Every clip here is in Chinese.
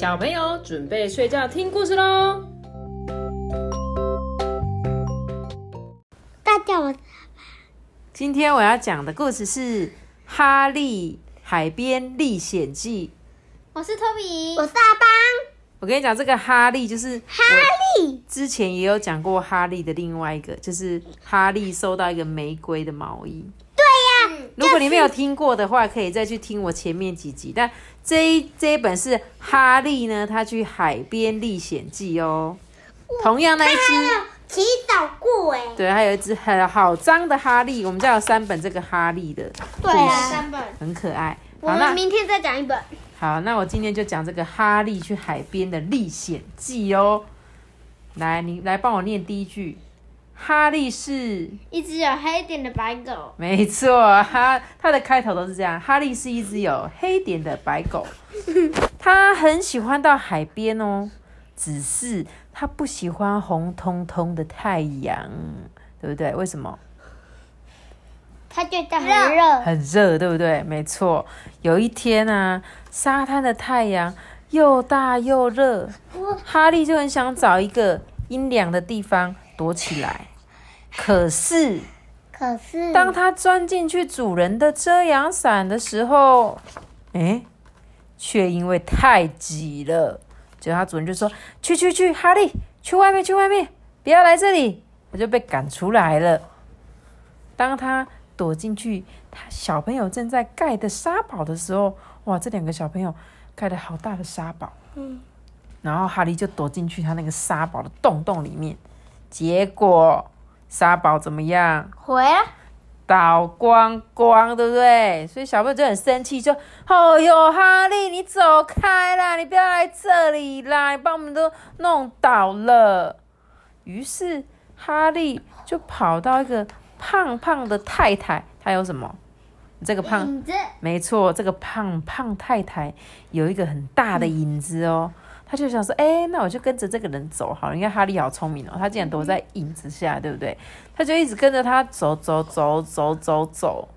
小朋友准备睡觉听故事喽。大家好今天我要讲的故事是《哈利海边历险记》。我是托比，我是阿邦，我跟你讲，这个哈利就是哈利，之前也有讲过哈利的另外一个，就是哈利收到一个玫瑰的毛衣。如果你没有听过的话，可以再去听我前面几集。但这一这一本是哈利呢，他去海边历险记哦。同样那一只，洗澡过哎，对，还有一只很好脏的哈利。我们家有三本这个哈利的故对啊，三本，很可爱。我们明天再讲一本。好，那我今天就讲这个哈利去海边的历险记哦。来，你来帮我念第一句。哈利是，一只有黑点的白狗，没错，哈，它的开头都是这样。哈利是一只有黑点的白狗，它很喜欢到海边哦，只是它不喜欢红彤彤的太阳，对不对？为什么？它觉得很热，很热，对不对？没错。有一天啊，沙滩的太阳又大又热，哈利就很想找一个阴凉的地方躲起来。可是，可是当他钻进去主人的遮阳伞的时候，诶，却因为太挤了，结果他主人就说：“去去去，哈利，去外面，去外面，不要来这里。”他就被赶出来了。当他躲进去他小朋友正在盖的沙堡的时候，哇，这两个小朋友盖的好大的沙堡。嗯，然后哈利就躲进去他那个沙堡的洞洞里面，结果沙堡怎么样？回啊，倒光光，对不对？所以小朋友就很生气，就哦哟，哈利，你走开啦，你不要来这里啦，你把我们都弄倒了。于是哈利就跑到一个胖胖的太太，她有什么？这个胖，影子，没错，这个胖胖太太有一个很大的影子哦。他就想说，哎、那我就跟着这个人走好了。你看哈利好聪明哦，他竟然躲在影子下，对不对？他就一直跟着他走走走走走走，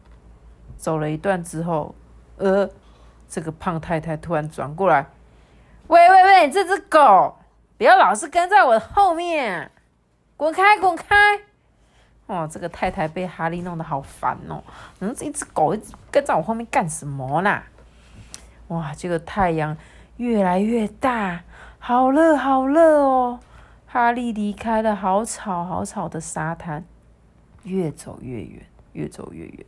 走了一段之后，呃，这个胖太太突然转过来，喂喂喂，这只狗，不要老是跟在我的后面，滚开滚开！哦，这个太太被哈利弄得好烦哦，嗯，这一只狗一直跟在我后面干什么啦？哇，这个太阳越来越大，好热好热哦！哈利离开了好吵好吵的沙滩，越走越远，越走越远。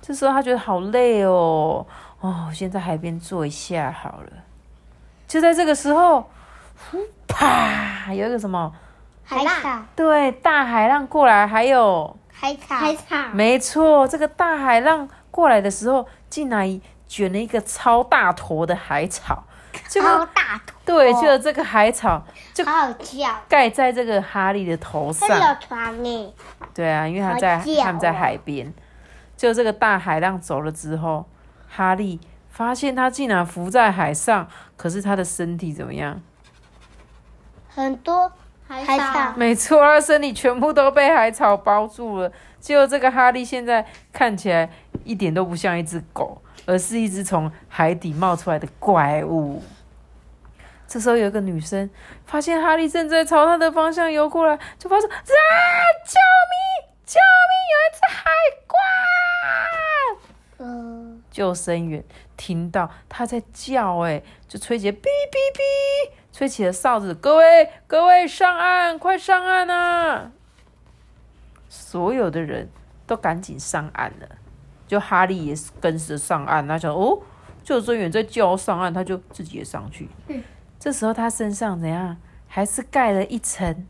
这时候他觉得好累哦，哦，先在海边坐一下好了。就在这个时候，呼啪，有一个什么？海草，对，大海浪过来，还有海草，海草，没错，这个大海浪过来的时候，竟然卷了一个超大坨的海草。结超，大头，对，结果这个海草就盖在这个哈利的头上。有床呢，对啊，因为他在他们在哦海边。就这个大海浪走了之后，哈利发现他竟然浮在海上，可是他的身体怎么样？很多海海草没错，他身体全部都被海草包住了。结果这个哈利现在看起来一点都不像一只狗，而是一只从海底冒出来的怪物。这时候有一个女生发现哈利正在朝她的方向游过来，就发出啊！救命！救命！有一只海怪！嗯，救生员听到他在叫，哎，就吹起哔哔哔，吹起了哨子，各位各位上岸，快上岸啊！所有的人都赶紧上岸了，就哈利也是跟着上岸。他想，哦，救生员在叫上岸，他就自己也上去。这时候他身上怎样？还是盖了一层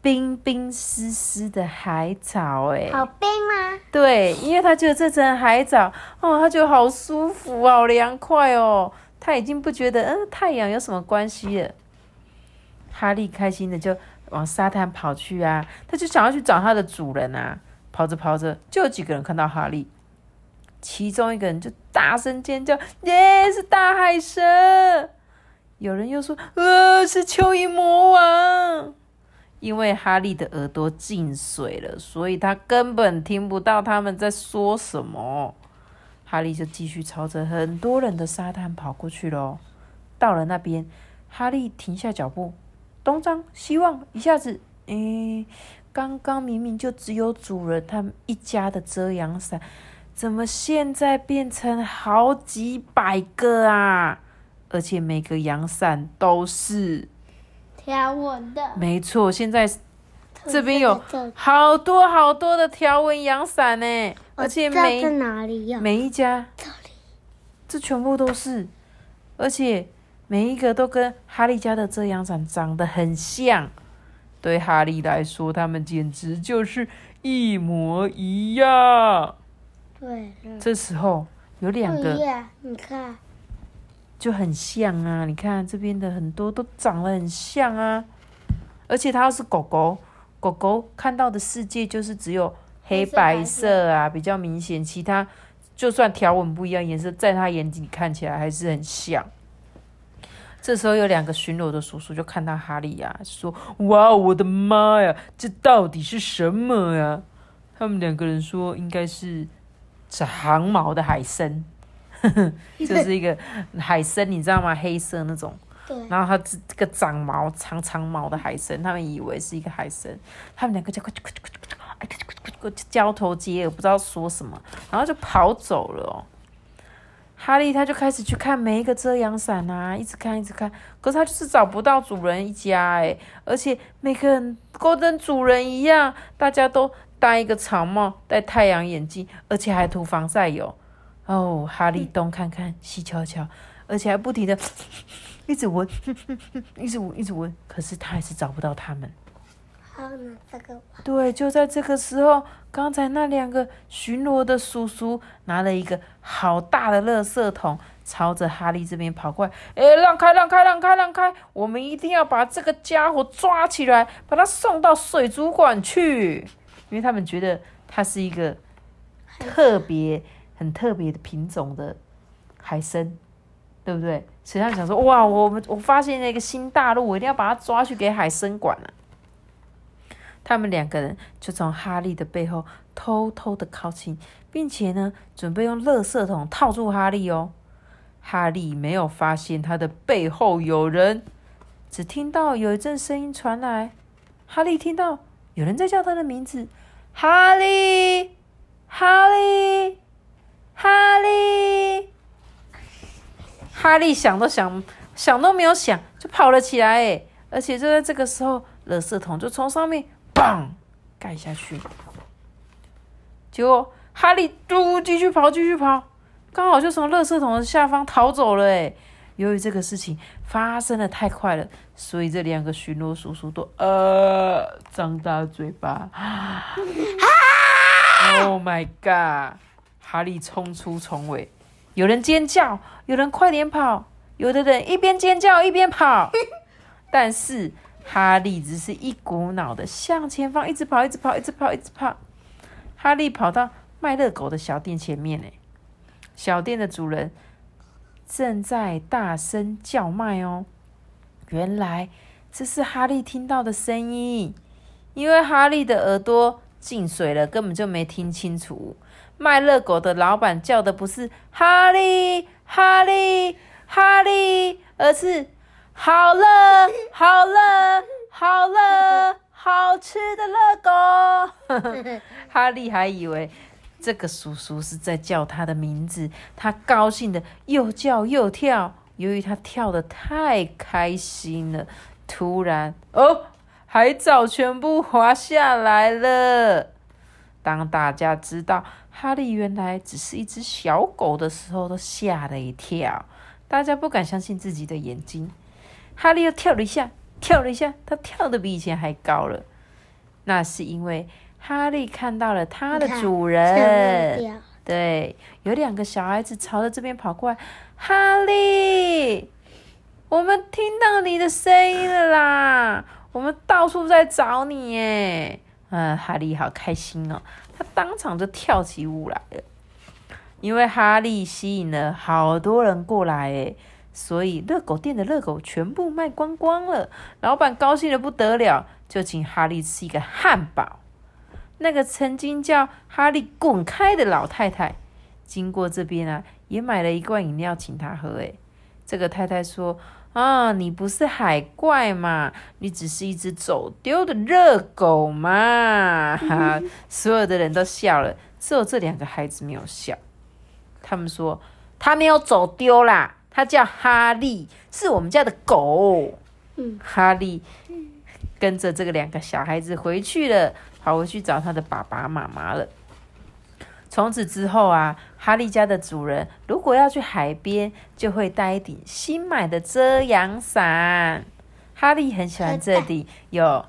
冰冰湿湿的海草，哎，好冰吗？对，因为他觉得这层海草哦，他觉得好舒服，好凉快哦。他已经不觉得嗯太阳有什么关系了。哈利开心的就往沙滩跑去啊，他就想要去找他的主人啊。跑着跑着，就有几个人看到哈利，其中一个人就大声尖叫：“耶，是大海蛇！”有人又说：“呃，是蚯蚓魔王。”因为哈利的耳朵进水了，所以他根本听不到他们在说什么。哈利就继续朝着很多人的沙滩跑过去喽。到了那边，哈利停下脚步，东张西望，一下子，诶，刚刚明明就只有主人他们一家的遮阳伞，怎么现在变成好几百个啊？而且每个阳伞都是，条纹的，没错，现在这边有好多好多的条纹阳伞呢，而且每哪里呀？每一家这里。这全部都是，而且每一个都跟哈利家的遮阳伞长得很像。对哈利来说，他们简直就是一模一样。这时候有两个你看，就很像啊！你看这边的很多都长得很像啊，而且它要是狗狗，狗狗看到的世界就是只有黑白色啊，比较明显，其他就算条纹不一样，颜色在它眼睛里看起来还是很像。这时候有两个巡逻的叔叔就看到哈利呀、说：“哇，我的妈呀，这到底是什么呀？”他们两个人说：“应该是长毛的海参。”就是一个海参，你知道吗？黑色那种，然后它这这个长毛、长长毛的海参，他们以为是一个海参，他们两个就快快快快快快快交头接耳，不知道说什么，然后就跑走了哦。哈利他就开始去看每一个遮阳伞啊，一直看一直看，可是他就是找不到主人一家哎，而且每个人都跟主人一样，大家都戴一个草帽，戴太阳眼镜，而且还涂防晒油。哦，哈利东看看西瞧瞧，而且还不停的一直闻，一直闻，一直闻，可是他还是找不到他们。好呢，这个对，就在这个时候，刚才那两个巡逻的叔叔拿了一个好大的垃圾桶，朝着哈利这边跑过来。哎，让开，让开，让开，让开！我们一定要把这个家伙抓起来，把他送到水族馆去，因为他们觉得他是一个特别、很特别的品种的海参，对不对？所以他想说，哇，我们我发现了一个新大陆，我一定要把它抓去给海参馆了、他们两个人就从哈利的背后偷偷的靠近，并且呢，准备用垃圾桶套住哈利哦。哈利没有发现他的背后有人，只听到有一阵声音传来。哈利听到有人在叫他的名字：“哈利，哈利，哈利。”哈利想都想想都没有想，就跑了起来。哎，而且就在这个时候，垃圾桶就从上面砰盖下去。结果哈利嘟继续跑，继续跑，刚好就从垃圾桶的下方逃走了。哎，由于这个事情发生的太快了，所以这两个巡逻叔叔都呃张大嘴巴。Oh my god！哈利冲出重围，有人尖叫，有人快点跑，有的人一边尖叫一边跑。但是哈利只是一股脑的向前方，一直跑，一直跑，一直跑，一直跑。哈利跑到卖热狗的小店前面，呢，小店的主人正在大声叫卖哦。原来这是哈利听到的声音，因为哈利的耳朵进水了，根本就没听清楚。卖热狗的老板叫的不是哈利，哈利，哈利，而是好了，好了，好了，好吃的乐狗。哈利还以为这个叔叔是在叫他的名字，他高兴的又叫又跳。由于他跳的太开心了，突然哦，海藻全部滑下来了。当大家知道哈利原来只是一只小狗的时候，都吓了一跳。大家不敢相信自己的眼睛。哈利又跳了一下，跳了一下，他跳的比以前还高了。那是因为哈利看到了他的主人。对，有两个小孩子朝着这边跑过来。哈利，我们听到你的声音了啦！我们到处在找你耶。嗯，哈利好开心哦，他当场就跳起舞来了。因为哈利吸引了好多人过来，诶，所以热狗店的热狗全部卖光光了。老板高兴的不得了，就请哈利吃一个汉堡。那个曾经叫哈利滚开的老太太，经过这边啊，也买了一罐饮料请他喝。诶，这个太太说：“啊，你不是海怪嘛？你只是一只走丢的热狗嘛！”哈，所有的人都笑了，只有这两个孩子没有笑。他们说：“他没有走丢啦，他叫哈利，是我们家的狗。”嗯，哈利跟着这个两个小孩子回去了，跑回去找他的爸爸妈妈了。从此之后啊，哈利家的主人如果要去海边，就会带一顶新买的遮阳伞。哈利很喜欢这顶有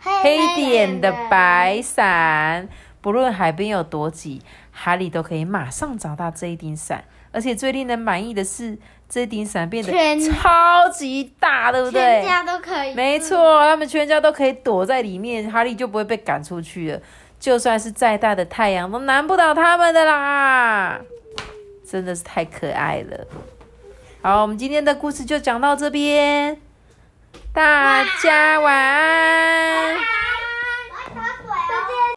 黑点的白伞，不论海边有多挤，哈利都可以马上找到这一顶伞。而且最令人满意的是，这顶伞变得超级大，对不对？全家都可以。没错，他们全家都可以躲在里面，哈利就不会被赶出去了。就算是再大的太阳，都难不倒他们的啦！真的是太可爱了。好，我们今天的故事就讲到这边，大家晚安。